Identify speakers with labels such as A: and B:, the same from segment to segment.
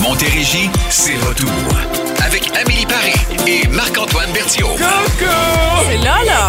A: Montérégie, c'est retour. Avec Amélie Paris et Marc-Antoine Berthiaume.
B: C'est là, là.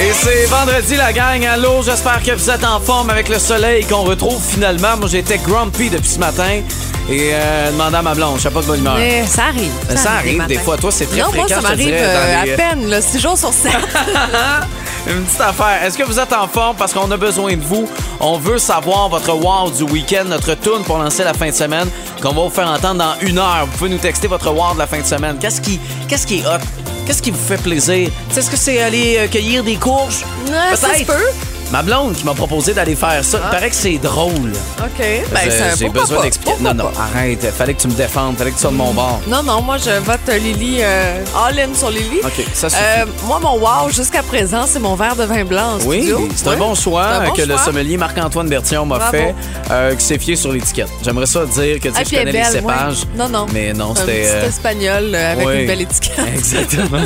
C: Et c'est vendredi, la gang. Allô, j'espère que vous êtes en forme avec le soleil qu'on retrouve finalement. Moi, j'étais grumpy depuis ce matin. Et euh, demandant à ma blonde, je sais pas de bonne humeur.
B: Mais ça arrive.
C: Ça, arrive des fois. Toi, c'est très
B: Non, moi,
C: fréquent,
B: ça
C: je te
B: m'arrive euh,
C: les-
B: à peine, là, 6 jours sur 7.
C: Une petite affaire. Est-ce que vous êtes en forme? Parce qu'on a besoin de vous. On veut savoir votre wow du week-end, notre tune pour lancer la fin de semaine qu'on va vous faire entendre dans une heure. Vous pouvez nous texter votre wow de la fin de semaine. Qu'est-ce qui, qu'est-ce qui est hot? Qu'est-ce qui vous fait plaisir? Est-ce que c'est aller euh, cueillir des courges?
B: Se
C: Peut-être. Ma blonde qui m'a proposé d'aller faire ça. Il paraît que c'est drôle.
B: OK. Ben,
C: Euh,
B: ça,
C: J'ai besoin d'expliquer. Non, non,
B: pas?
C: arrête. Fallait que tu me défendes. Fallait que tu sois de mon bord.
B: Non, non, moi, je vote Lily euh, all-in sur Lily.
C: OK, ça suffit.
B: Euh, moi, mon wow jusqu'à présent, c'est mon verre de vin blanc en
C: Oui, c'est un bon choix
B: C'est un bon
C: que le sommelier Marc-Antoine Bertillon m'a fait, euh, qui s'est fié sur l'étiquette. J'aimerais ça dire que tu sais,
B: Ah,
C: je connais les cépages.
B: Non, non.
C: Mais non,
B: Un
C: c'était.
B: espagnol avec
C: oui.
B: une belle étiquette.
C: Exactement.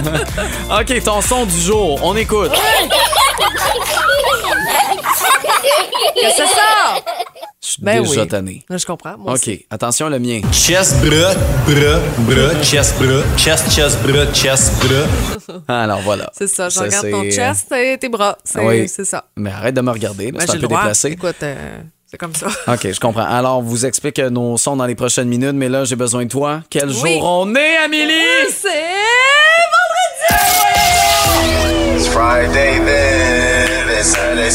C: OK, ton son du jour, on écoute.
B: Que c'est ça?
C: Je suis
B: Ben
C: déjà
B: oui.
C: tanné.
B: Je comprends. Moi
C: OK,
B: aussi.
C: attention le mien.
D: Chest, bras, bras, bras, chest, bras, chest, chest, bras, chest, bras.
C: Ah, Alors voilà.
B: C'est ça. Je
C: Ça,
B: regarde ton chest et tes bras. C'est
C: Oui.
B: c'est ça.
C: Mais arrête de me regarder, là,
B: Ben,
C: c'est un peu
B: droit.
C: déplacé.
B: Écoute, euh, c'est comme ça.
C: OK, je comprends. Alors, on vous explique nos sons dans les prochaines minutes, mais là, j'ai besoin de toi. Quel
B: Oui.
C: jour on est, Amélie?
B: C'est
D: It's Friday then, Sunday,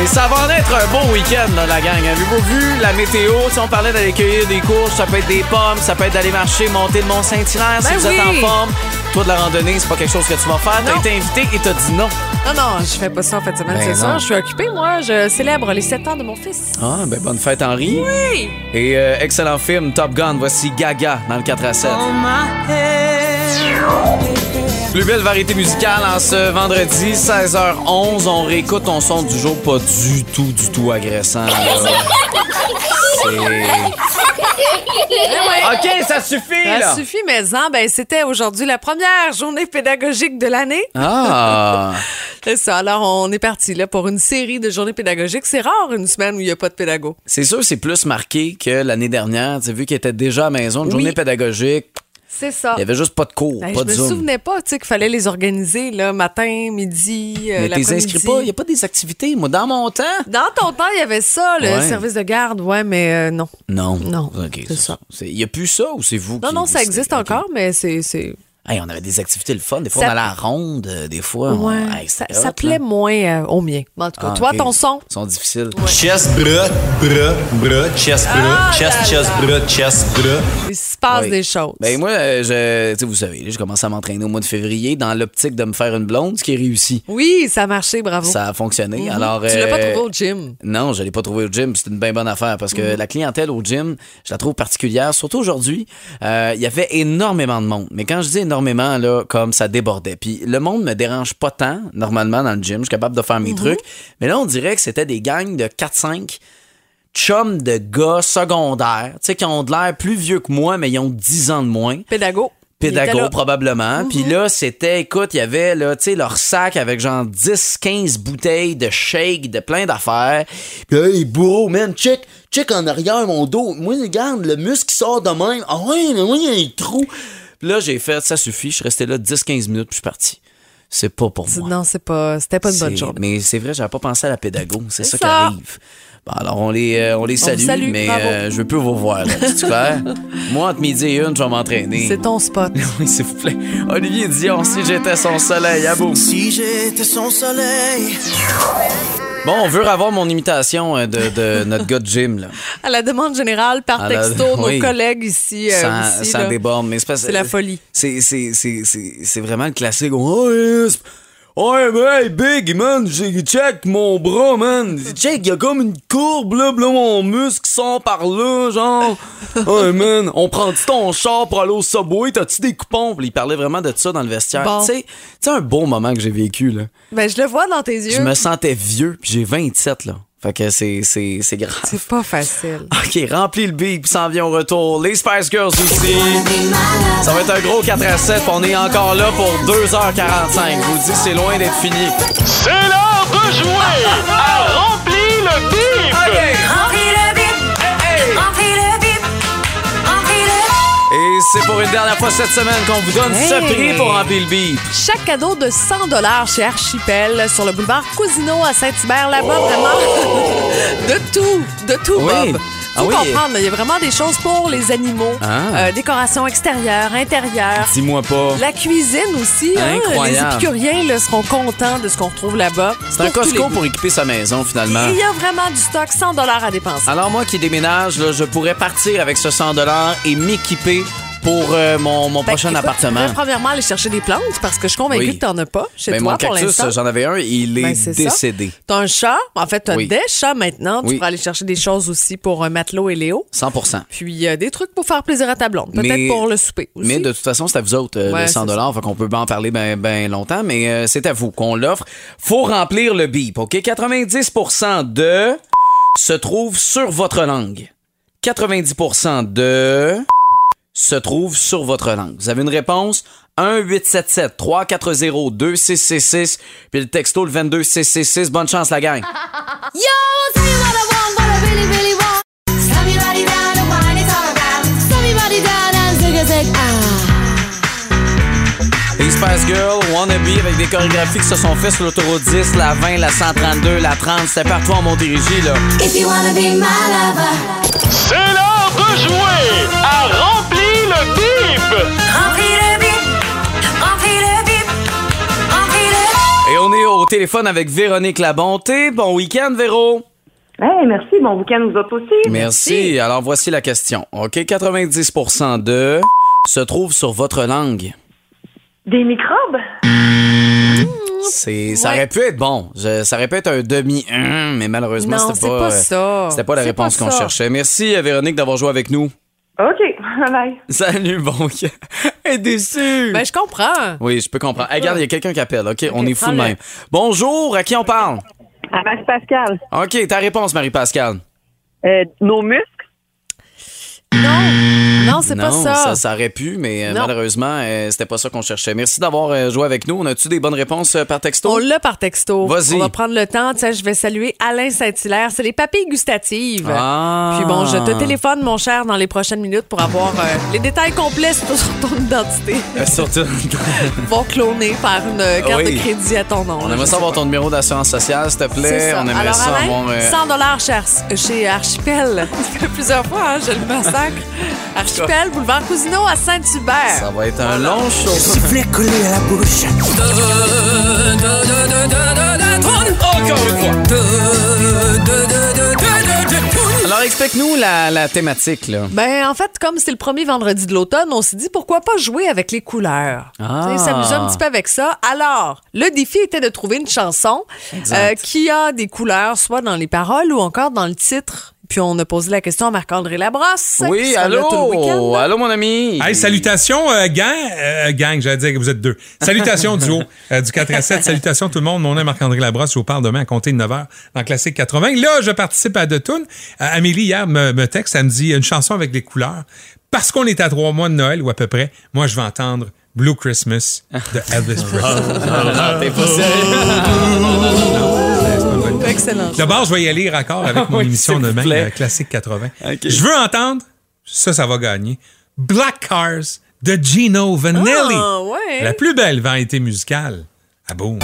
C: Et ça va en être un beau week-end, la gang. Avez-vous vu la météo? Si on parlait d'aller cueillir des courges, ça peut être des pommes, ça peut être d'aller marcher, monter le Mont-Saint-Hilaire. si
B: Ben
C: vous êtes en forme, toi, de la randonnée, c'est pas quelque chose que tu vas faire. T'as été invité et t'as dit non.
B: Non, non, je fais pas ça en fait de semaine,
C: Ben
B: c'est ça. Je suis occupée, moi. Je célèbre les 7 ans de mon fils.
C: Ah, ben bonne fête, Henri.
B: Oui!
C: Et euh, excellent film, Top Gun. Voici Gaga dans le 4 à 7. Plus belle variété musicale en ce vendredi, 16h11. On réécoute ton son du jour, pas du tout, du tout agressant. OK, ça suffit,
B: Ça suffit, mais en, ben, c'était aujourd'hui la première journée pédagogique de l'année.
C: Ah!
B: C'est ça. Alors, on est parti là pour une série de journées pédagogiques. C'est rare une semaine où il n'y a pas de pédago.
C: C'est sûr, c'est plus marqué que l'année dernière. Tu sais, vu qu'il était déjà à maison, une
B: Oui.
C: journée pédagogique,
B: C'est ça.
C: il y avait juste pas de cours,
B: Ben,
C: pas
B: je
C: de
B: me
C: Zoom.
B: souvenais pas, tu sais, qu'il fallait les organiser, là, matin, midi, euh,
C: Mais t'es inscrit pas, il n'y a pas des activités. Moi, dans mon temps?
B: Dans ton temps, il y avait ça, le
C: Ouais.
B: service de garde, ouais, mais euh, non.
C: Non.
B: Non, c'est ça.
C: Il n'y a plus ça ou c'est vous
B: Non,
C: qui
B: non, ça
C: décidez?
B: existe encore, mais c'est.
C: Hey, on avait des activités le fun. Des fois,
B: Ça-
C: on allait à la ronde. euh, Des fois, on...
B: Ouais,
C: Hey,
B: ça, plaît
C: là.
B: moins euh, au mien. En tout cas,
C: Ah,
B: toi, ton son?
C: Ils sont difficiles.
D: Chest, bras, bras, bras, chest, bras,
B: Ah,
D: chest,
B: là,
D: chest,
B: là.
D: bras, chest, bras.
B: Il se passe
C: Oui.
B: des choses.
C: Ben moi, euh, je, tu sais, vous savez, j'ai commencé à m'entraîner au mois de février dans l'optique de me faire une blonde, ce qui est réussi.
B: oui, ça a marché, bravo.
C: Ça a fonctionné.
B: Mhm.
C: Alors,
B: tu l'as pas
C: euh,
B: trouvé au gym?
C: Non, je l'ai pas trouvé au gym. C'est une bien bonne affaire parce
B: Mhm.
C: que la clientèle au gym, je la trouve particulière. Surtout aujourd'hui, Euh, il y avait énormément de monde. Mais quand je dis énormément, là, comme ça débordait. Puis le monde me dérange pas tant, normalement, dans le gym. Je suis capable de faire
B: Mhm.
C: mes trucs. Mais là, on dirait que c'était des gangs de 4-5 chums de gars secondaires, tu sais, qui ont de l'air plus vieux que moi, mais ils ont 10 ans de moins
B: Pédago.
C: Pédago
B: là. Mhm.
C: probablement. Puis là, c'était, écoute, il y avait là, tu sais, leur sac avec genre 10, 15 bouteilles de shake, de plein d'affaires. Puis là, hey, bro, man, check, check en arrière mon dos. Moi, regarde, le muscle qui sort de même. Ah ouais, mais moi, il y a un trou. Puis là, j'ai fait, ça suffit. Je suis resté là 10, 15 minutes, puis je suis parti. C'est pas pour moi.
B: Non, c'est pas, c'était pas une bonne journée.
C: Mais c'est vrai, j'avais pas pensé à la pédago. C'est ça, qui arrive. Bon, alors, on les, euh, on les salue,
B: salue,
C: mais euh, je veux plus vous voir. C'est clair? moi, entre midi et une, je vais m'entraîner.
B: C'est ton spot.
C: Oui, s'il vous plaît. Olivier Dion, si j'étais son soleil, à bout.
E: Si j'étais son soleil.
C: Bon, on veut avoir mon imitation euh, de, de notre gars de gym, là.
B: À la demande générale, par
C: la-
B: texto,
C: oui.
B: nos collègues ici. euh,
C: sans déborde. Mais c'est
B: la folie.
C: C'est, c'est, c'est, c'est, c'est vraiment le classique. Oh, Ouais, hey, Big, man, j'ai check mon bras, man. Check, y a comme une courbe, là, là, mon muscle sort par là, genre. Ouais, man, on prend-tu ton char pour aller au Subway? T'as-tu des coupons? Puis il parlait vraiment de ça dans le vestiaire.
B: Bon.
C: Tu sais, tu sais, un beau moment que j'ai vécu, là.
B: Ben, je le vois dans tes yeux.
C: Je me sentais vieux, puis j'ai 27, là. Fait que c'est, c'est, c'est grave.
B: C'est pas facile.
C: OK, remplis le beat, puis s'en vient au retour. Les Spice Girls aussi. Ça va être un gros 4 à 7, puis on est encore là pour 2h45. Je vous dis, c'est loin d'être fini.
F: C'est l'heure de jouer à Remplis le bip!
G: Remplis
C: c'est pour une dernière fois cette semaine qu'on vous donne ce
B: Hey.
C: prix pour remplir le beat.
B: Chaque cadeau de 100 chez Archipel sur le boulevard Cousineau à Saint-Hubert. Là-bas, vraiment, de tout, de tout,
C: Oui.
B: Bob.
C: Ah
B: Faut
C: oui.
B: comprendre, il y a vraiment des choses pour les animaux.
C: Ah.
B: Euh, décoration extérieure, intérieure.
C: Dis-moi pas.
B: La cuisine aussi. hein.
C: Incroyable.
B: Les épicuriens là, seront contents de ce qu'on retrouve là-bas.
C: C'est un Costco pour équiper sa maison, finalement.
B: Il y a vraiment du stock, 100 à dépenser.
C: Alors moi qui déménage, là, je pourrais partir avec ce 100 et m'équiper pour euh, mon, mon
B: Ben,
C: prochain
B: écoute,
C: appartement.
B: devrais premièrement aller chercher des plantes parce que je suis convaincue
C: Oui.
B: que t'en as pas chez
C: Ben,
B: toi
C: mon
B: pour
C: cactus,
B: l'instant.
C: j'en avais un, il est,
B: Ben, c'est ça.
C: décédé.
B: T'as un chat, en fait, t'as
C: Oui.
B: des chats maintenant. Tu
C: Oui.
B: pourras aller chercher des choses aussi pour un matelot et Léo.
C: 100%
B: Puis euh, des trucs pour faire plaisir à ta blonde. Peut-être
C: Mais-
B: pour le souper aussi.
C: Mais de toute façon, c'est à vous autres, euh,
B: Ouais,
C: le 100
B: c'est
C: dollars, fait qu'on peut pas en parler ben, ben longtemps, mais euh, c'est à vous qu'on l'offre. Faut remplir le bip, OK? 90% de se trouve sur votre langue. 90% de se trouve sur votre langue. Vous avez une réponse? 1-877-340-2666, puis le texto le 22666. Bonne chance, la gang!
G: Yo, ah.
C: Spice Girls, Wannabe, avec des chorégraphies qui se sont faites sur l'autoroute 10, la 20, la 132, la 30. C'était partout en Montérégie, là.
G: If you wanna be my lover,
F: C'est l'heure de jouer à Remplis le bip!
G: remplis le bip, remplis le bip, remplis le
C: Et on est au téléphone avec Véronique Labonté. Bon week-end, Véro.
H: Hey, merci. Bon week-end, vous autres aussi.
C: Merci. Alors, voici la question. OK, 90% de se trouve sur votre langue.
H: Des microbes?
C: C'est, ça
B: Ouais.
C: aurait pu être bon. Je- ça aurait pu être un demi hum, mais malheureusement,
B: Non,
C: c'était
B: c'est
C: pas,
B: pas ça.
C: C'était pas la
B: C'est
C: réponse
B: pas
C: qu'on cherchait. Merci, euh, Véronique, d'avoir joué avec nous.
H: OK. Bye.
C: Salut, bon. Elle est déçue.
B: Ben, je comprends.
C: Oui, je peux comprendre. Hey, regarde, il y a quelqu'un qui appelle, OK? on est fou de même. Bonjour, à qui on parle?
H: À Max Pascal.
C: OK, ta réponse, Marie-Pascal.
H: Euh, nos muscles?
B: Non, non, c'est pas ça.
C: ça aurait pu, mais euh,
B: Non.
C: malheureusement, euh, c'était pas ça qu'on cherchait. Merci d'avoir euh, joué avec nous. On a-tu des bonnes réponses euh, par texto?
B: On l'a par texto.
C: Vas-y.
B: On va prendre le temps. Tiens, je vais saluer Alain Saint-Hilaire. C'est les papilles gustatives.
C: Ah.
B: Puis bon, je te téléphone, mon cher, dans les prochaines minutes pour avoir les détails complets sur ton identité.
C: Surtout,
B: Vont cloner par une carte
C: Oui.
B: de crédit à ton nom.
C: on
B: là,
C: aimerait savoir
B: sais
C: ton numéro d'assurance sociale, s'il te plaît.
B: ça.
C: On aimerait
B: Alors,
C: ça
B: Alain,
C: avoir. euh,
B: 100 dollars chez, chez Archipel. Ça fait plusieurs fois, hein, je le massacre. Archipel, boulevard Cousineau à Saint-Hubert.
C: Ça va être un long show.
E: Sifflet collé à la bouche.
C: Encore une fois. Alors, explique-nous la, la thématique, là.
B: Ben, en fait, comme c'est le premier vendredi de l'automne, on s'est dit pourquoi pas jouer avec les couleurs?
C: Ah.
B: Tu sais, S'amuser un petit peu avec ça. Alors, le défi était de trouver une chanson euh, qui a des couleurs, soit dans les paroles ou encore dans le titre. Puis on a posé la question à Marc-André Labrosse.
C: Oui, allô? Allô, mon ami?
I: Hey, salutations, euh, gang. Euh, gang, j'allais dire que vous êtes deux. Salutations, duo euh, du 4 à 7. Salutations, tout le monde. Mon nom est Marc-André Labrosse. Je vous parle demain à compter de 9 h dans Classique 80. Là, je participe à deux tunes. Euh, Amélie, hier, me, me texte. Elle me dit une chanson avec les couleurs. Parce qu'on est à trois mois de Noël, ou à peu près, moi, je vais entendre Blue Christmas de Elvis Presley.
B: Excellent.
I: D'abord, je vais y aller raccord avec mon
C: Oui,
I: émission demain, euh, Classique 80.
C: Ok.
I: Je veux entendre, ça, ça va gagner, Black Cars de Gino Vanelli.
B: Ah, ouais.
I: La plus belle variété musicale. Ah boum.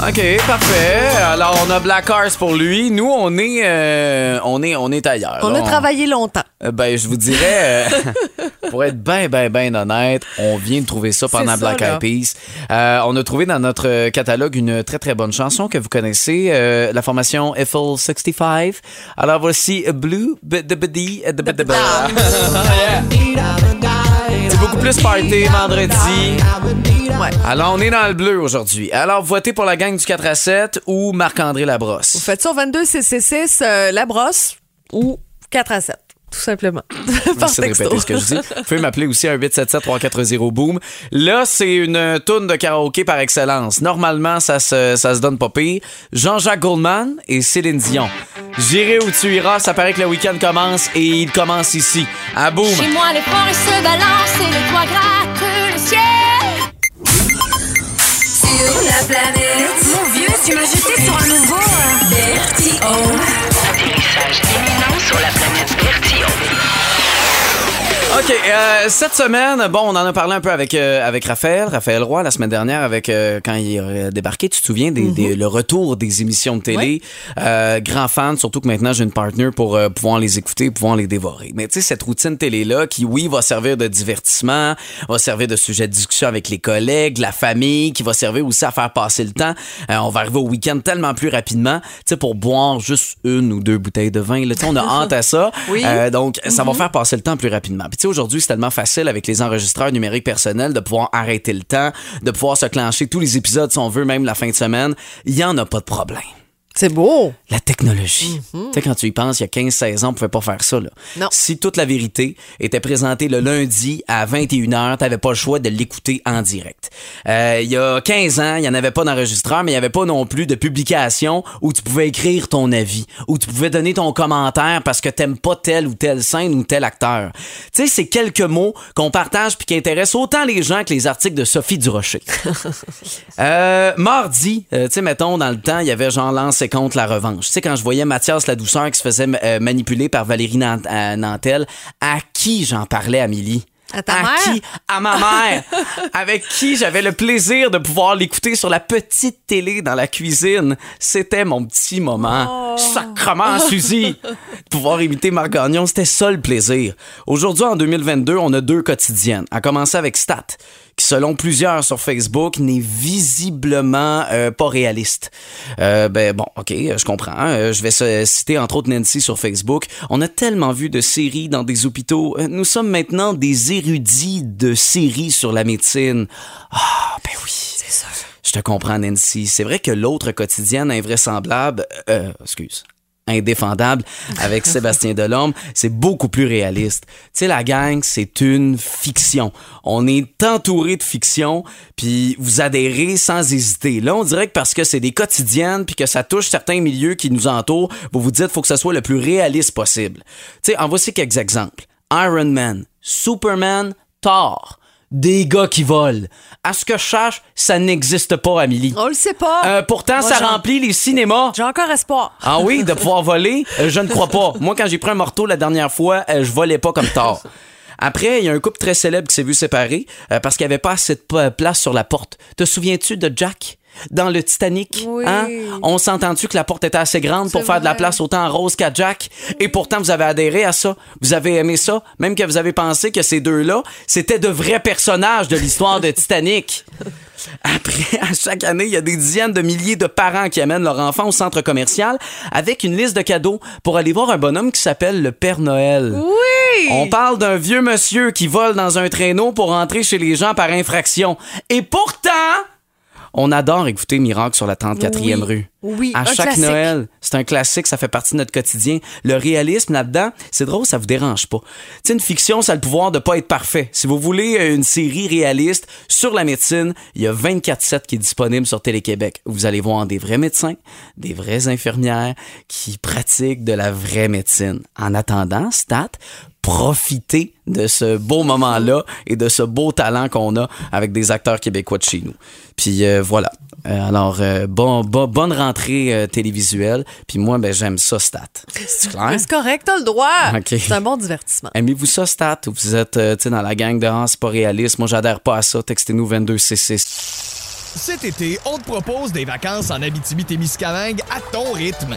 C: OK, parfait. Alors, on a Black Horse pour lui. Nous, on est, euh, on est, on est ailleurs.
B: On
C: là.
B: a travaillé longtemps.
C: Euh, Ben, je vous dirais, euh, pour être bien, bien, bien honnête, on vient de trouver ça pendant
B: ça,
C: Black. Eyed Peas. Euh, on a trouvé dans notre catalogue une très, très bonne chanson que vous connaissez, euh, la formation Eiffel 65. Alors, voici Blue, b- C'est beaucoup plus party vendredi.
B: Ouais.
C: Alors, on est dans le bleu aujourd'hui. Alors, votez pour la gang du 4 à 7 ou Marc-André
B: Vous
C: Labrosse.
B: faites ça au 22 CC6, euh, la brosse ou 4 à 7, tout simplement. Par
C: Merci de répéter ce que je dis. Vous pouvez m'appeler aussi à 877-340-BOOM. Là, c'est une toune de karaoké par excellence. Normalement, ça se, ça se donne pas pire. Jean-Jacques Goldman et Céline Dion. J'irai où tu iras, ça paraît que le week-end commence et il commence ici. À Boom.
G: Chez moi, les forêts se balancent et le toit gratte le ciel. Sur la planète.
C: OK, euh, cette semaine, bon, on en a parlé un peu avec, euh, avec Raphaël, Raphaël Roy, la semaine dernière, avec euh, quand il est débarqué, tu te souviens, des, des- le retour des émissions de télé? Euh, grand fan, surtout que maintenant j'ai une partner pour euh, pouvoir les écouter, pouvoir les dévorer. Mais tu sais, cette routine télé-là, qui, oui, va servir de divertissement, va servir de sujet de discussion avec les collègues, la famille, qui va servir aussi à faire passer le temps. Euh, on va arriver au week-end tellement plus rapidement, tu sais, pour boire juste une ou deux bouteilles de vin. Là, on a hâte à ça.
B: Oui.
C: Euh, donc, ça va faire passer le temps plus rapidement. Puis, aujourd'hui, c'est tellement facile avec les enregistreurs numériques personnels de pouvoir arrêter le temps, de pouvoir se clencher tous les épisodes si on veut, même la fin de semaine. Il y en a pas de problème.
B: C'est beau.
C: La technologie. Tu sais, quand tu y penses, il y a 15-16 ans, on pouvait pas faire ça. Là.
B: Non.
C: Si toute la vérité était présentée le lundi à 21h, t'avais pas le choix de l'écouter en direct. Euh, il y a 15 ans, il y en avait pas d'enregistreur, mais il y avait pas non plus de publication où tu pouvais écrire ton avis, où tu pouvais donner ton commentaire parce que t'aimes pas telle ou telle scène ou tel acteur. Tu sais, c'est quelques mots qu'on partage puis qui intéressent autant les gens que les articles de Sophie Durocher. Euh, mardi, euh, tu sais, mettons, dans le temps, il y avait genre Lance contre la revanche. Tu sais, quand je voyais Mathias La Douceur qui se faisait euh, manipuler par Valérie euh, Nantel, à qui j'en parlais, Amélie?
B: À ta mère?
C: qui? À ma mère. avec qui j'avais le plaisir de pouvoir l'écouter sur la petite télé dans la cuisine. C'était mon petit moment. Sacrement, Suzy! De pouvoir imiter Marc Gagnon, c'était ça le plaisir. Aujourd'hui, en 2022, on a deux quotidiennes. À commencer avec Stat, qui, selon plusieurs sur Facebook, n'est visiblement euh, pas réaliste. Euh, ben bon, ok, je comprends. Euh, je vais citer entre autres Nancy sur Facebook. On a tellement vu de séries dans des hôpitaux. Euh, Nous sommes maintenant des érudits de séries sur la médecine. Ah, ben oui. C'est ça. Je te comprends, Nancy. C'est vrai que l'autre quotidienne invraisemblable, euh, excuse, indéfendable avec Sébastien Delorme, c'est beaucoup plus réaliste. Tu sais, la gang, c'est une fiction. On est entouré de fiction, puis vous adhérez sans hésiter. Là, on dirait que parce que c'est des quotidiennes, puis que ça touche certains milieux qui nous entourent, vous vous dites faut que ça soit le plus réaliste possible. Tu sais, en voici quelques exemples. Iron Man, Superman, Thor. Des gars qui volent. À ce que je cherche, ça n'existe pas, Amélie.
B: On le sait pas.
C: Euh, pourtant,
B: Moi,
C: ça remplit les cinémas.
B: J'ai encore espoir.
C: Ah oui, de pouvoir voler, euh, je ne crois pas. Moi, quand j'ai pris un morteau la dernière fois, euh, je volais pas comme tard. Après, il y a un couple très célèbre qui s'est vu séparer euh, parce qu'il n'y avait pas assez de place sur la porte. Te souviens-tu de Jack? Dans le Titanic,
B: Oui.
C: hein? On s'entend-tu que la porte était assez grande pour faire de la place autant à Rose qu'à Jack? Et pourtant, vous avez adhéré à ça. Vous avez aimé ça. Même que vous avez pensé que ces deux-là, c'était de vrais personnages de l'histoire de Titanic. Après, à chaque année, il y a des dizaines de milliers de parents qui amènent leur enfant au centre commercial avec une liste de cadeaux pour aller voir un bonhomme qui s'appelle le Père Noël.
B: Oui.
C: On parle d'un vieux monsieur qui vole dans un traîneau pour entrer chez les gens par infraction. Et pourtant, on adore écouter Miracle sur la 34e
B: Oui.
C: rue.
B: Oui,
C: À chaque
B: classique.
C: Noël, c'est un classique, ça fait partie de notre quotidien. Le réalisme là-dedans, c'est drôle, ça vous dérange pas. Tu une fiction, ça a le pouvoir de pas être parfait. Si vous voulez une série réaliste sur la médecine, il y a 24-7 qui est disponible sur Télé-Québec. Vous allez voir des vrais médecins, des vraies infirmières qui pratiquent de la vraie médecine. En attendant, Stat, profitez de ce beau moment-là et de ce beau talent qu'on a avec des acteurs québécois de chez nous. Puis euh, voilà. Euh, alors, euh, bon, bon- bonne rentrée euh, télévisuelle. Puis moi, ben, j'aime ça, Stat. C'est clair?
B: C'est correct, t'as le droit. C'est un bon divertissement.
C: Aimez-vous ça, Stat? Ou vous êtes euh, tu sais, dans la gang de Ah, c'est pas réaliste. Moi, j'adhère pas à ça. Textez-nous 2266.
J: Cet été, on te propose des vacances en Abitibi-Témiscamingue à ton rythme.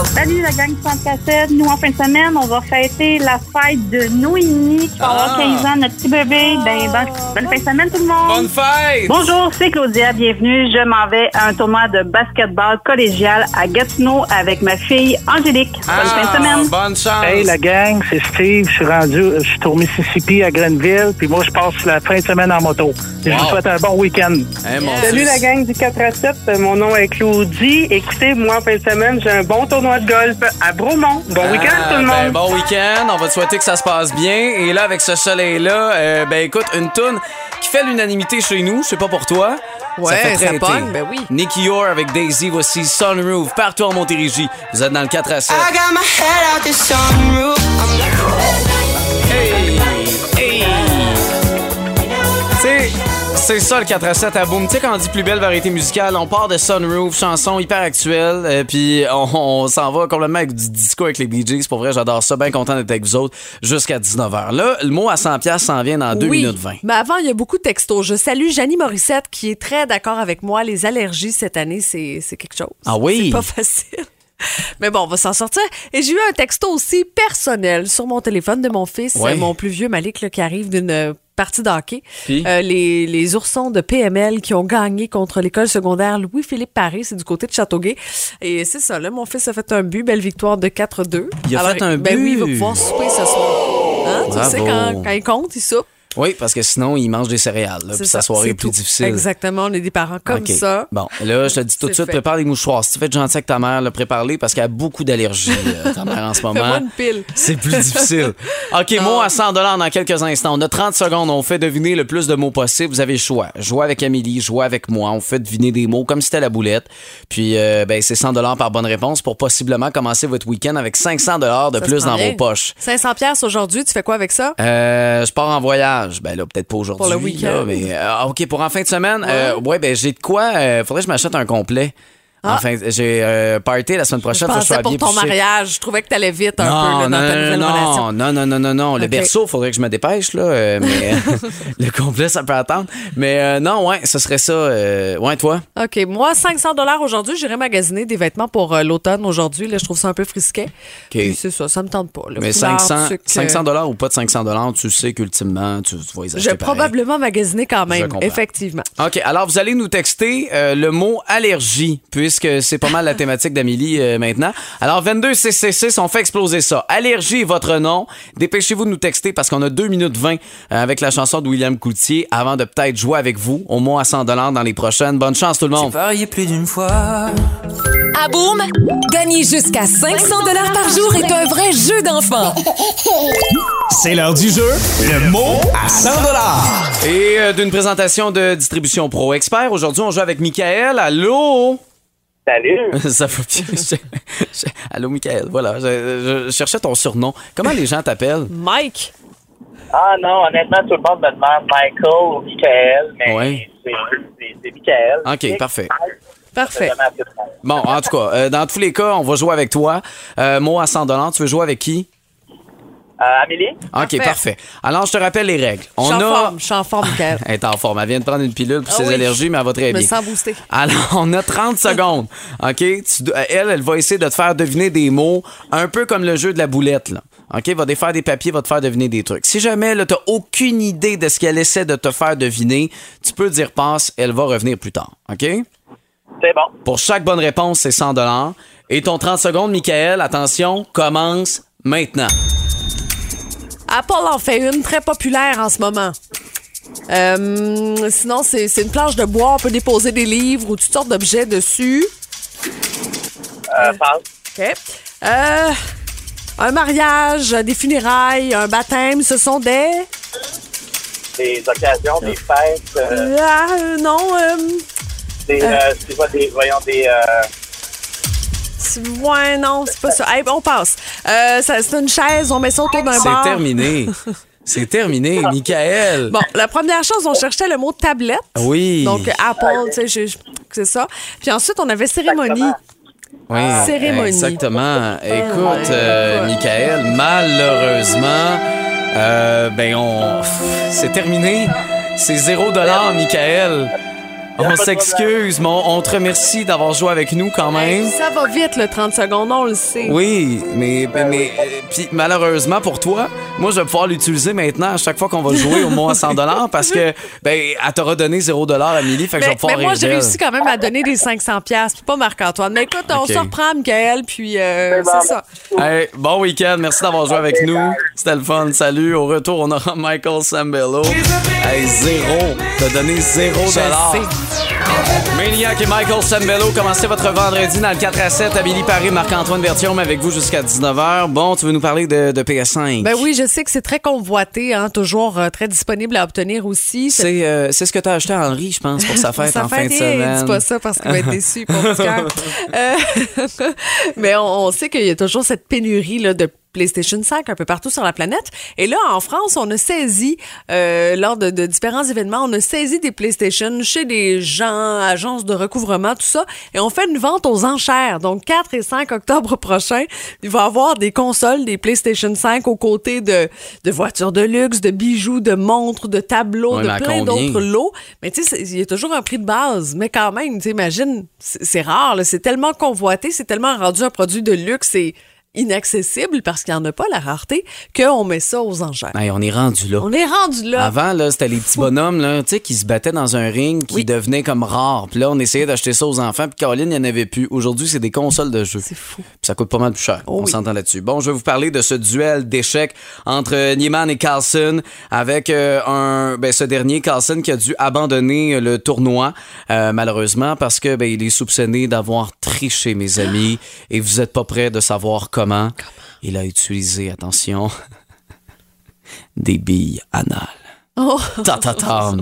H: Salut la gang du Centre Cassette. Nous, en fin de semaine, on va fêter la fête de Noémie qui va avoir
C: Ah.
H: 15 ans, notre petit bébé. Ben, bonne, bonne fin de semaine tout le monde.
C: Bonne fête!
H: Bonjour, c'est Claudia. Bienvenue. Je m'en vais à un tournoi de basketball collégial à Gatineau avec ma fille Angélique. Bonne
C: Ah,
H: fin de semaine.
C: Bonne chance!
K: Hey la gang, c'est Steve. Je suis rendu, je suis au Mississippi à Grenville, puis moi je passe la fin de semaine en moto. Je
C: Wow.
K: vous souhaite un bon week-end.
C: Hey,
H: Salut
C: Dieu.
H: la gang du 4 à 7. Mon nom est Claudie. Écoutez, moi, en fin de semaine, j'ai un bon tournoi de golf à Bromont. Bon
C: Ah,
H: week-end tout le monde.
C: ben, bon week-end. On va te souhaiter que ça se passe bien. Et là, avec ce soleil-là, euh, ben écoute, une toune qui fait l'unanimité chez nous. Je sais pas pour toi.
B: Ouais,
C: fait très
B: ça pogne, ben oui.
C: Nicky avec Daisy, voici Sunroof, partout en Montérégie. Vous êtes dans le 4 à 7.
G: I got my head out the sunroof.
C: C'est, ça le 4 à 7 à Boom. Tu sais, quand on dit plus belle variété musicale, on part de Sunroof, chanson hyper actuelle, euh, puis on, on s'en va complètement avec du disco avec les Gees. Pour vrai, j'adore ça. Bien content d'être avec vous autres jusqu'à 19h. Là, le mot à 100$ s'en vient dans 2
B: oui.
C: minutes 20.
B: Mais avant, il y a beaucoup de textos. Je salue Janie Morissette qui est très d'accord avec moi. Les allergies cette année, c'est c'est quelque chose.
C: Ah oui?
B: C'est pas facile. Mais bon, on va s'en sortir. Et j'ai eu un texto aussi personnel sur mon téléphone de mon fils,
C: Ouais.
B: mon plus vieux Malik, là, qui arrive d'une euh, partie d'hockey. Euh, les, les oursons de PML qui ont gagné contre l'école secondaire Louis-Philippe Paris, c'est du côté de Châteauguay. Et c'est ça, là, mon fils a fait un but, belle victoire de 4-2.
C: Il a
B: Alors,
C: fait un
B: Ben oui, il va
C: but.
B: pouvoir souper ce soir. Hein? Tu sais, quand, quand il compte, il soupe.
C: Oui, parce que sinon, il mange des céréales. Là, puis
B: ça,
C: sa soirée est plus
B: tout.
C: difficile.
B: Exactement, on est des parents comme ça.
C: Bon, là, je te dis tout de suite,
B: fait.
C: prépare les mouchoirs. Si tu fais être gentil avec ta mère, là, prépare-les parce qu'elle a beaucoup d'allergies, euh, ta mère, en ce moment.
B: Une pile.
C: C'est plus difficile. OK, mot à 100 dans quelques instants. On a 30 secondes. On fait deviner le plus de mots possible. Vous avez le choix. Jouer avec Amélie, jouer avec moi. On fait deviner des mots comme si c'était la boulette. Puis, euh, ben, c'est 100 par bonne réponse pour possiblement commencer votre week-end avec 500 de
B: Ça
C: plus dans
B: bien.
C: vos poches.
B: 500 pièces aujourd'hui, tu fais quoi avec ça?
C: Euh, je pars en voyage. Ben là, peut-être pas aujourd'hui.
B: Pour le week-end.
C: là, mais euh, OK, pour en fin de semaine, euh, ouais, ben j'ai de quoi. euh, faudrait que je m'achète un complet.
B: Ah.
C: Enfin, j'ai euh, party la semaine
B: Je
C: prochaine. je
B: pensais pour ton mariage. Je trouvais que t'allais vite un
C: non,
B: peu là, dans ta
C: non,
B: nouvelle
C: non,
B: relation.
C: non, non, non, non, non. Le
B: OK.
C: berceau, faudrait que je me dépêche, là. euh, mais le complet, ça peut attendre. Mais euh, non, ouais, ce serait ça. euh, ouais, toi?
B: OK, moi, 500 aujourd'hui, j'irai magasiner des vêtements pour l'automne aujourd'hui. Là, je trouve ça un peu frisquet. Puis c'est ça, ça me tente pas. là.
C: Mais
B: Foulard,
C: 500,
B: sucre,
C: 500 dollars ou pas de 500 dollars, tu sais qu'ultimement, tu, tu vas les
B: Je
C: acheter
B: vais
C: pareil.
B: probablement magasiner quand
C: Je
B: même, effectivement.
C: OK, alors vous allez nous texter le mot allergie, puisque c'est pas mal la thématique d'Amélie euh, maintenant. Alors 22 CC6, on fait exploser ça. Allergie est votre nom. Dépêchez-vous de nous texter parce qu'on a 2 minutes 20 euh, avec la chanson de William Coutier avant de peut-être jouer avec vous au moins à 100 dans les prochaines. Bonne chance tout le monde.
E: Parié plus d'une fois.
L: À Boom, gagner jusqu'à 500 dollars par jour est un vrai jeu d'enfant.
J: C'est l'heure du jeu. Le mot à 100
C: Et euh, d'une présentation de Distribution Pro Expert, aujourd'hui on joue avec Michael. Allô?
M: Salut!
C: Ça je- Allô, Michael. Voilà, je, je cherchais ton surnom. Comment les gens t'appellent?
B: Mike.
M: Ah non, honnêtement, tout le monde me demande Michael ou Michael, mais
C: Ouais.
M: c'est, Michael.
C: OK, parfait.
B: Parfait.
C: Bon, en tout cas, euh, dans tous les cas, on va jouer avec toi. Euh, mot à 100 Tu veux jouer avec qui?
M: Euh, Amélie?
C: OK,
B: Parfait.
C: parfait. Alors, je te rappelle les règles.
B: Je suis
C: On
B: en
C: a.
B: forme, je suis en forme, Michael.
C: Elle est en forme. Elle vient de prendre une pilule pour
B: Ah
C: ses
B: oui.
C: allergies, mais elle va très
B: Je me
C: bien.
B: sens boostée.
C: Alors, on a 30 secondes. OK? Tu dois- elle, elle va essayer de te faire deviner des mots, un peu comme le jeu de la boulette, là. OK? Va défaire des papiers, va te faire deviner des trucs. Si jamais, là, t'as aucune idée de ce qu'elle essaie de te faire deviner, tu peux dire passe, elle va revenir plus tard. OK?
M: C'est bon.
C: Pour chaque bonne réponse, c'est 100 Et ton 30 secondes, Michael, attention, commence maintenant.
B: Apple en fait une très populaire en ce moment. Euh, sinon, c'est une planche de bois. On peut déposer des livres ou toutes sortes d'objets dessus.
M: Euh.
B: OK. Euh, un mariage, des funérailles, un baptême, ce sont des...
M: Des occasions, des fêtes, euh,
B: Ah, non,
M: des, c'est quoi, des, voyons, des,
B: ouais, non, c'est pas ça. Hey, on passe. Euh, c'est une chaise, on met ça autour d'un bar.
C: C'est terminé. C'est terminé, Michael.
B: Bon, la première chose, on cherchait le mot tablette.
C: Oui.
B: Donc, Apple, tu sais, c'est ça. Puis ensuite, on avait cérémonie.
C: Oui,
B: Cérémonie.
C: Exactement. Écoute, euh, Michael, malheureusement, euh, ben on, c'est terminé. C'est zéro dollar, Michael. On s'excuse, mais on, on te remercie d'avoir joué avec nous quand même.
B: Ça va vite, le 30 secondes, on le sait.
C: Oui, mais, mais, mais, euh, puis malheureusement pour toi, moi je vais pouvoir l'utiliser maintenant à chaque fois qu'on va jouer au moins 100 dollars parce que ben elle t'aura donné 0 dollar Amélie, fait que je vais pouvoir
B: mais moi, j'ai réussi quand même à donner des 500 pièces, pas Marc-Antoine. Mais écoute, on
C: Ok.
B: se reprend, Michael, puis euh, c'est ça.
C: Hey, bon week-end, merci d'avoir joué avec nous. C'était le fun. Salut. Au retour, on aura Michael Sambello. Hey, zéro. T'as donné zéro
B: Je
C: dollar. Maniac et Michael Sambello, commencez votre vendredi dans le 4 à 7 à Billy Paris, Marc-Antoine Berthiaume avec vous jusqu'à 19h. Bon, tu veux nous parler de, de PS5?
B: Ben oui, je sais que c'est très convoité, hein, toujours euh, très disponible à obtenir aussi.
C: C'est euh, ce que t'as acheté à Henri, je pense, pour sa fête
B: Sa
C: en fin de
B: fête,
C: semaine.
B: Dis pas ça parce qu'il va être déçu, pour. Euh, mais on, on sait qu'il y a toujours cette pénurie là, de PlayStation 5 un peu partout sur la planète. Et là, en France, on a saisi, euh, lors de, de différents événements, on a saisi des PlayStation chez des gens, agences de recouvrement, tout ça, et on fait une vente aux enchères. Donc, 4 et 5 octobre prochain, il va y avoir des consoles, des PlayStation 5 aux côtés de, de voitures de luxe, de bijoux, de montres, de tableaux,
C: Ouais,
B: de plein d'autres lots. Mais tu sais, c'est- il y a toujours un prix de base. Mais quand même, tu sais, imagine, c'est c'est rare, là, c'est tellement convoité, c'est tellement rendu un produit de luxe et inaccessible parce qu'il n'y en a pas la rareté qu'on met ça aux enchères.
C: Hey, on est rendu là.
B: On est rendu là.
C: Avant, là, c'était les petits bonhommes là, tu sais, qui se battaient dans un ring qui devenaient comme rares. Puis là, on essayait d'acheter ça aux enfants. Puis Caroline, il n'y en avait plus. Aujourd'hui, c'est des consoles de jeux. C'est
B: fou.
C: Puis ça coûte pas mal plus cher.
B: Oh
C: on
B: oui.
C: s'entend là-dessus. Bon, je vais vous parler de ce duel d'échecs entre Niemann et Carlson avec euh, un, ben, ce dernier, Carlson, qui a dû abandonner le tournoi, euh, malheureusement, parce que ben, il est soupçonné d'avoir triché, mes amis. Et vous êtes pas prêts de savoir comment. Il a utilisé, attention, des billes anales.
B: Oh.
C: Ta, ta, tam.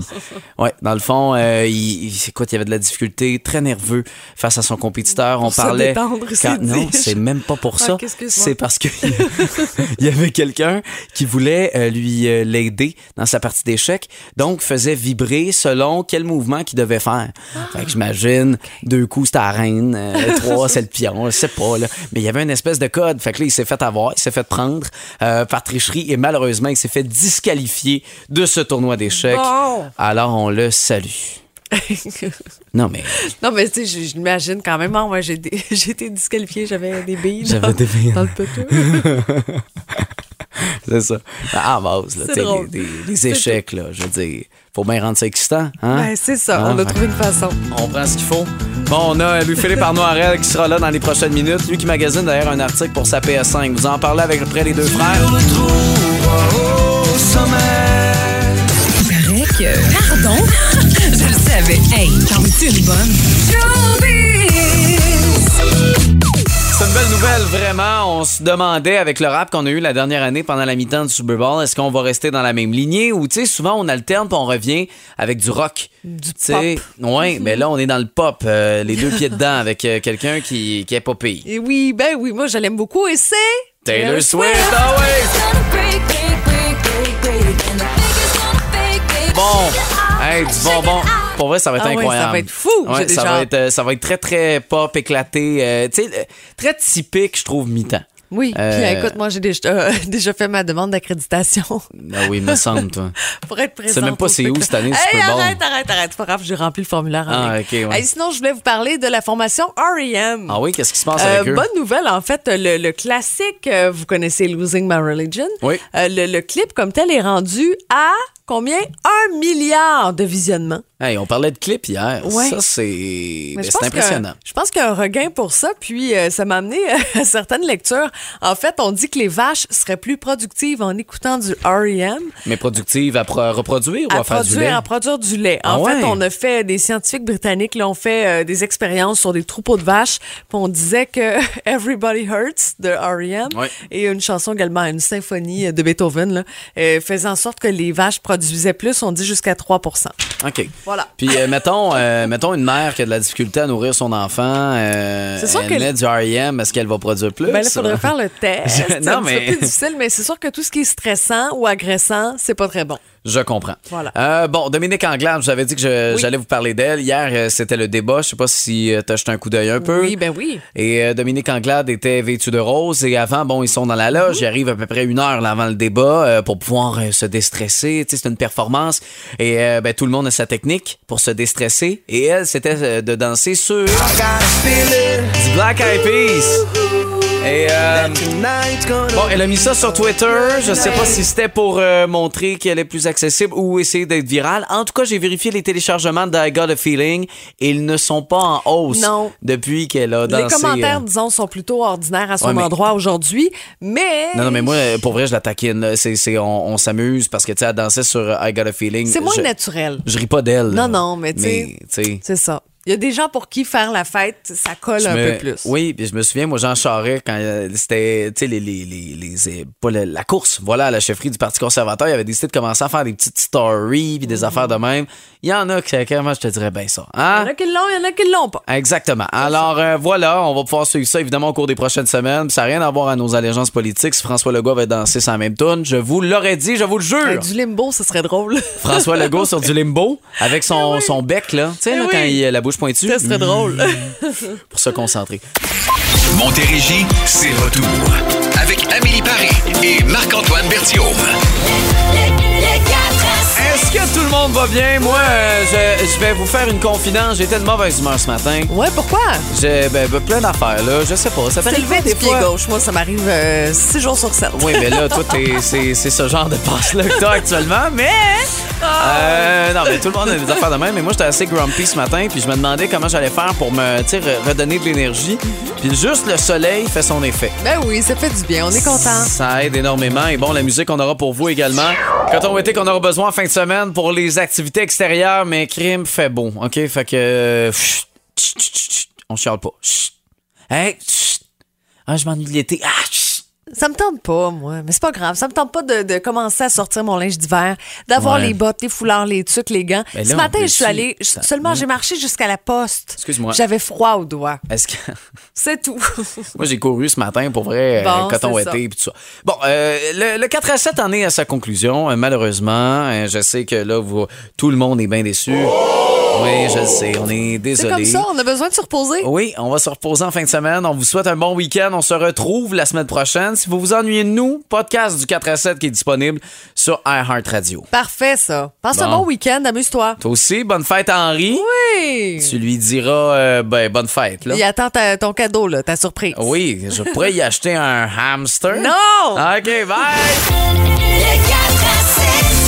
C: Ouais, dans le fond, euh, il, il- écoute, il y avait de la difficulté, très nerveux face à son compétiteur. On
B: Pour
C: parlait.
B: c'est
C: non, c'est même pas pour
B: Ah,
C: ça. C'est? Parce que il y avait quelqu'un qui voulait euh, lui euh, l'aider dans sa partie d'échecs, donc faisait vibrer selon quel mouvement qu'il devait faire.
B: Ah.
C: Fait que j'imagine deux coups c'était la reine, trois c'est le pion, je sais pas là. Mais il y avait une espèce de code. Fait que là il s'est fait avoir, il s'est fait prendre par tricherie et malheureusement il s'est fait disqualifier de ce tournoi d'échecs.
B: Bon.
C: Alors on le salue. Non mais
B: non, mais tu sais, j'imagine quand même, ah, moi, j'ai des- j'ai été disqualifiée, j'avais des billes.
C: J'avais
B: dans-
C: des billes.
B: Dans le poteau.
C: c'est ça. À base là, tu
B: drôle.
C: les, des-
B: C'est
C: échecs là, je veux dire, faut bien rendre ça excitant, hein?
B: Ben, c'est ça,
C: Hein?
B: on a trouvé une façon.
C: On prend ce qu'il faut. Bon, on a Louis-Philippe Arnoirel qui sera là dans les prochaines minutes. Lui qui magasine d'ailleurs un article pour sa PS5. Vous en parlez avec près les deux frères.
L: Paraît que... Pardon? Je le savais. Hey, t'en veux-tu une bonne?
C: C'est une belle nouvelle, vraiment. On se demandait avec le rap qu'on a eu la dernière année pendant la mi-temps du Super Bowl, est-ce qu'on va rester dans la même lignée ou, tu sais, souvent on alterne puis on revient avec du rock. Du
B: pop.
C: Oui, mais là on est dans le pop, euh, les deux pieds dedans avec euh, quelqu'un qui, qui est popé.
B: Et oui, ben oui, moi, je l'aime beaucoup et c'est.
C: Taylor Swift, ah ouais! Hey, du bonbon. Pour vrai, ça va être
B: Ah
C: incroyable.
B: ça va être fou.
C: Ouais, ça, va être, euh, ça va être très, très pop, éclaté. euh, tu sais, euh, très typique, je trouve, mi-temps.
B: Oui,
C: Euh,
B: puis écoute, moi, j'ai déjà, euh, déjà fait ma demande d'accréditation
C: Ah oui, me semble, toi.
B: pour être présente.
C: sais même pas c'est où cette année,
B: Hey,
C: Bowl.
B: arrête, arrête, arrête. C'est pas grave, j'ai rempli le formulaire en
C: Ah,
B: ligne.
C: ok, ouais.
B: Hey, sinon, je voulais vous parler de la formation R.E.M.
C: Ah oui, qu'est-ce qui se passe
B: Euh,
C: avec eux?
B: bonne nouvelle, en fait, le, le classique, euh, vous connaissez Losing My Religion?
C: Oui.
B: Euh, le, le clip comme tel est rendu à combien? Un milliard de visionnements.
C: Hey, on parlait de clips hier.
B: Ouais.
C: Ça, c'est ben, impressionnant.
B: Je pense qu'il y a un regain pour ça, puis euh, ça m'a amené à certaines lectures. En fait, on dit que les vaches seraient plus productives en écoutant du R.E.M.
C: Mais productive à pro- reproduire ou
B: à
C: à faire du lait?
B: à produire du lait.
C: Ah
B: en fait,
C: ouais?
B: on a fait des scientifiques britanniques, là, ont fait euh, des expériences sur des troupeaux de vaches, puis on disait que Everybody Hurts de R.E.M.
C: Ouais.
B: et une chanson également, une symphonie de Beethoven, là, euh, faisait en sorte que les vaches produisaient plus, on dit jusqu'à 3
C: OK.
B: Voilà.
C: Puis, euh, mettons, euh, mettons une mère qui a de la difficulté à nourrir son enfant. euh,
B: C'est sûr
C: elle met du R.E.M. Est-ce qu'elle va produire plus?
B: Ben là, il faudrait faire le test.
C: Non,
B: C'est
C: mais-
B: plus difficile, mais c'est sûr que tout ce qui est stressant ou agressant, c'est pas très bon.
C: Je comprends.
B: Voilà.
C: Euh, bon, Dominique Anglade, je vous avais dit que
B: Oui.
C: j'allais vous parler d'elle. Hier, c'était le débat. Je sais pas si tu as jeté un coup d'œil un peu.
B: Oui, ben oui.
C: Et euh, Dominique Anglade était vêtu de rose. Et avant, bon, ils sont dans la loge. Ils arrivent à peu près une heure là, avant le débat euh, pour pouvoir se déstresser. Tu sais, c'est une performance. Et euh, ben, tout le monde a sa technique pour se déstresser. Et elle, c'était euh, de danser sur du Black Eyed Peas. Et euh, bon, elle a mis ça sur Twitter. Je sais pas si c'était pour euh, montrer qu'elle est plus accessible ou essayer d'être virale. En tout cas, j'ai vérifié les téléchargements de I Got a Feeling ils ne sont pas en hausse
B: Non.
C: depuis qu'elle a dansé.
B: Les commentaires,
C: euh,
B: disons, sont plutôt ordinaires à son
C: Ouais, mais-
B: endroit aujourd'hui, mais...
C: Non, non, mais moi, pour vrai, je la taquine. c'est- on, on s'amuse parce que, tu sais, elle dansait sur I Got a Feeling.
B: C'est moins
C: je,
B: naturel.
C: Je ris pas d'elle.
B: Non, non, Mais, tu sais, c'est ça. Il y a des gens pour qui faire la fête, ça colle
C: je
B: un
C: me-
B: peu plus.
C: Oui, puis je me souviens, moi, Jean Charest, quand euh, c'était, tu sais, les, les, les, les- euh, pas le- la course, voilà, à la chefferie du Parti conservateur, il avait décidé de commencer à faire des petites stories puis des affaires de même. Il y en a qui, carrément, je te dirais, ben ça.
B: Il
C: Hein?
B: y en a qui l'ont, il y en a qui l'ont pas.
C: Exactement. Alors euh, voilà, on va pouvoir suivre ça évidemment au cours des prochaines semaines. Ça n'a rien à voir à nos allégeances politiques. Si François Legault avait dansé la même tune, je vous l'aurais dit, je vous le jure.
B: Avec du limbo, ce serait drôle.
C: François Legault sur du limbo avec son, son bec là, tu sais
B: Eh
C: là,
B: oui.
C: quand il a la bouche pointue.
B: Ça serait drôle.
C: Pour se concentrer.
A: Montérégie, c'est retour. Avec Amélie Paris et Marc-Antoine Berthiaume.
C: Est-ce que tout le monde va bien? Moi, euh, je, je vais vous faire une confidence. J'étais de mauvaise humeur ce matin.
B: Ouais, pourquoi?
C: J'ai ben, ben, plein d'affaires là. Je sais pas. Ça t'arrive
B: levé
C: des
B: du pied
C: fois.
B: gauche. Moi, ça m'arrive euh, six jours sur sept.
C: Oui, mais là, toi, t'es- c'est c'est ce genre de passe-là que t'as actuellement, mais. Euh, non, mais tout le monde a des affaires de même. Mais moi, j'étais assez grumpy ce matin, puis je me demandais comment j'allais faire pour me, tu sais, re- redonner de l'énergie. Puis juste le soleil fait son effet.
B: Ben oui, ça fait du bien. On est content.
C: Ça aide énormément. Et bon, la musique qu'on aura pour vous également. Quand on était qu'on aura besoin en fin de semaine pour les activités extérieures, mais crime fait beau. OK? Fait que. euh, on chiale pas. Hey. Ah, je m'ennuie de l'été. Ah.
B: Ça me tente pas, moi. Mais c'est pas grave. Ça me tente pas de, de commencer à sortir mon linge d'hiver, d'avoir
C: Ouais.
B: les bottes, les foulards, les tucs, les gants.
C: Là,
B: Ce
C: on
B: matin, je
C: peut-tu-
B: suis allée. je-
C: Ça-
B: Seulement,
C: hein?
B: j'ai marché jusqu'à la poste.
C: Excuse-moi.
B: J'avais froid aux doigts.
C: Est-ce que.
B: C'est tout.
C: Moi, j'ai couru ce matin pour vrai, euh,
B: Bon,
C: coton
B: c'est
C: été
B: ça.
C: et tout ça. Bon, euh, le, le 4 à 7 en est à sa conclusion, euh, malheureusement. Euh, je sais que là, vous, tout le monde est bien déçu. Oui, je le sais, on est
B: C'est
C: désolé.
B: comme ça, on a besoin de se reposer.
C: Oui, on va se reposer en fin de semaine. On vous souhaite un bon week-end. On se retrouve la semaine prochaine. Si vous vous ennuyez de nous, podcast du 4 à 7 qui est disponible sur iHeartRadio.
B: Parfait, ça. Passe un Bon. week-end, amuse-toi.
C: Toi aussi, bonne fête à Henri.
B: Oui.
C: Tu lui diras euh, ben, bonne fête. Là.
B: Il attend ta- ton cadeau, là, ta surprise.
C: Oui, je pourrais y acheter un hamster.
B: Non!
C: OK, bye!
G: Les quatre